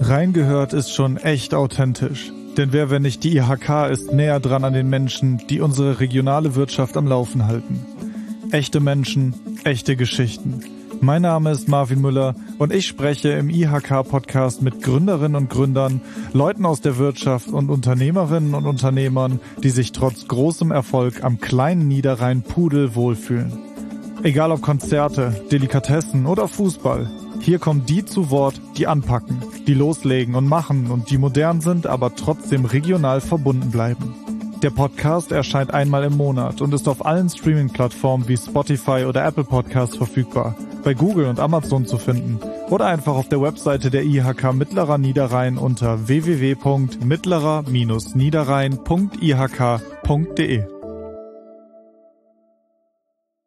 Reingehört ist schon echt authentisch. Denn wer, wenn nicht die IHK, ist näher dran an den Menschen, die unsere regionale Wirtschaft am Laufen halten. Echte Menschen, echte Geschichten. Mein Name ist Marvin Müller und ich spreche im IHK-Podcast mit Gründerinnen und Gründern, Leuten aus der Wirtschaft und Unternehmerinnen und Unternehmern, die sich trotz großem Erfolg am kleinen Niederrhein Pudel wohlfühlen. Egal ob Konzerte, Delikatessen oder Fußball, hier kommen die zu Wort, die anpacken, die loslegen und machen und die modern sind, aber trotzdem regional verbunden bleiben. Der Podcast erscheint einmal im Monat und ist auf allen Streaming-Plattformen wie Spotify oder Apple Podcasts verfügbar, bei Google und Amazon zu finden oder einfach auf der Webseite der IHK Mittlerer Niederrhein unter www.mittlerer-niederrhein.ihk.de.